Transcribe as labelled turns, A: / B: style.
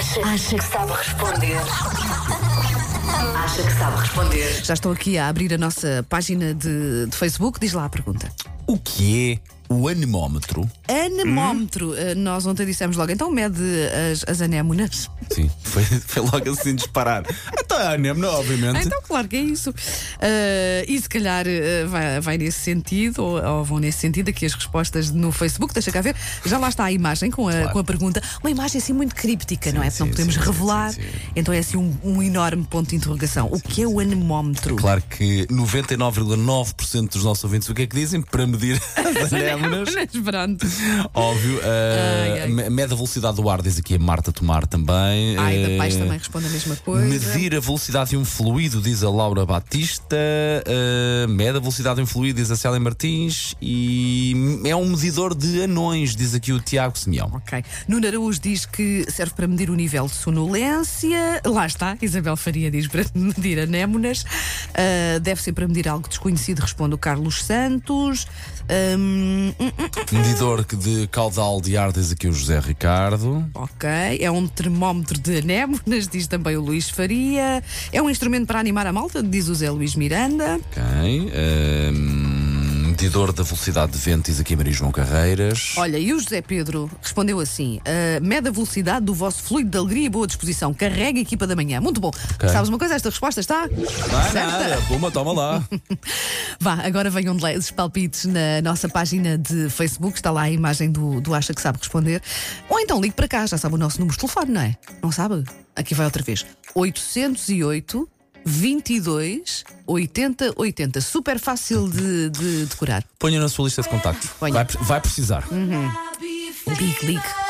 A: Acha, acha que sabe responder? Acha que sabe responder?
B: Já estou aqui a abrir a nossa página de, de Facebook. Diz lá a pergunta.
C: O que é o anemómetro?
B: Anemómetro. Uh, Nós ontem dissemos logo, então mede as, as anémonas.
C: Sim, foi, foi logo assim disparar. Então a anémona, obviamente.
B: Então, claro que é isso. Uh, e se calhar uh, vai, vai nesse sentido, ou, ou vão nesse sentido, aqui as respostas no Facebook. Deixa cá ver. Já lá está a imagem com a,
C: Claro.
B: com a pergunta. Uma imagem assim muito críptica, não é?
C: sim,
B: não podemos
C: sim, sim,
B: revelar.
C: sim, sim.
B: Então é assim um, um enorme ponto de interrogação. o que é o anemómetro?
C: Claro que 99,9% dos nossos ouvintes o que é que dizem? Para medir as anémonas. Óbvio. uh,
B: Ai, ai.
C: me- Mede a velocidade do ar, diz aqui a Marta Tomar também.
B: Ai, da Paz
C: Uh,
B: também responde a mesma coisa.
C: Medir a velocidade de um fluido, diz a Laura Batista. Uh, mede a velocidade de um fluido, diz a Célia Martins. E é um medidor de anões, diz aqui o Tiago Simeão.
B: Ok. Nuno Araújo diz que serve para medir o nível de sonolência. Lá está. Isabel Faria diz para medir anémonas. Ah, deve ser para medir algo desconhecido, responde o Carlos Santos. Hum, hum, hum,
C: Medidor de caudal de ar, diz aqui o José Ricardo.
B: ok. É um termómetro de anémonas, diz também o Luís Faria. É um instrumento para animar a malta, diz o Zé Luís Miranda.
C: Ok. Um, medidor da velocidade de vento, diz aqui Maria João Carreiras.
B: Olha, e o José Pedro respondeu assim: ah, mede a velocidade do vosso fluido de alegria e boa disposição. Carrega a equipa da manhã. Muito bom. Sabes uma coisa? Esta resposta está.
C: Vai
B: certa.
C: nada, Puma, toma lá.
B: Vá, agora venham de lá os palpites na nossa página de Facebook, está lá a imagem do, do Acha que sabe responder. Ou então ligue para cá, já sabe o nosso número de telefone, não é? Não sabe? Aqui vai outra vez: 808 22 80 80. Super fácil de, de decorar.
C: Ponha na sua lista de contactos.
B: Ponha.
C: Vai, vai precisar.
B: Ligue, ligue.